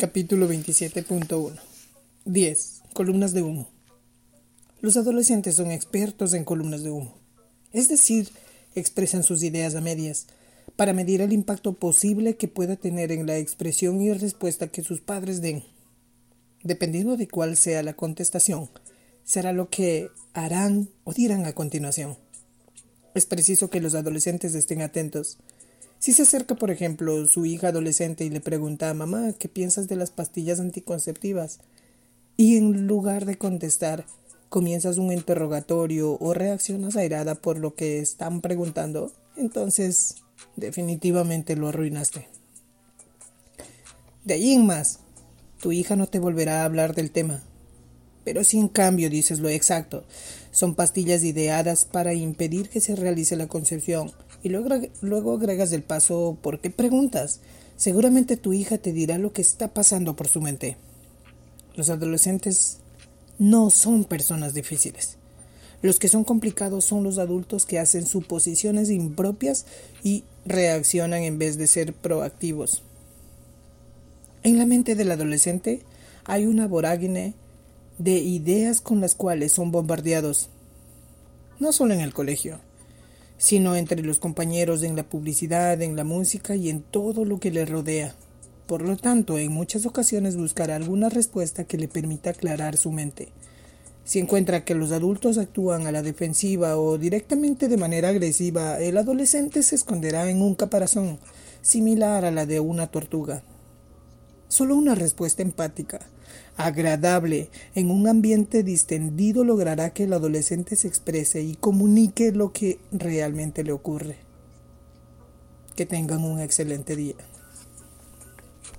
Capítulo 27.1 10. Columnas de humo. Los adolescentes son expertos en columnas de humo, es decir, expresan sus ideas a medias para medir el impacto posible que pueda tener en la expresión y respuesta que sus padres den. Dependiendo de cuál sea la contestación, será lo que harán o dirán a continuación. Es preciso que los adolescentes estén atentos. Si se acerca, por ejemplo, su hija adolescente y le pregunta a mamá qué piensas de las pastillas anticonceptivas, y en lugar de contestar, comienzas un interrogatorio o reaccionas airada por lo que están preguntando, entonces definitivamente lo arruinaste. De allí en más, tu hija no te volverá a hablar del tema. Pero si en cambio dices lo exacto, son pastillas ideadas para impedir que se realice la concepción, y luego, luego agregas el paso ¿por qué preguntas? Seguramente tu hija te dirá lo que está pasando por su mente. Los adolescentes no son personas difíciles. Los que son complicados son los adultos que hacen suposiciones impropias y reaccionan en vez de ser proactivos. En la mente del adolescente hay una vorágine de ideas con las cuales son bombardeados, no solo en el colegio, sino entre los compañeros, en la publicidad, en la música y en todo lo que le rodea. Por lo tanto, en muchas ocasiones buscará alguna respuesta que le permita aclarar su mente. Si encuentra que los adultos actúan a la defensiva o directamente de manera agresiva, el adolescente se esconderá en un caparazón, similar a la de una tortuga. Solo una respuesta empática, agradable, en un ambiente distendido logrará que el adolescente se exprese y comunique lo que realmente le ocurre. Que tengan un excelente día.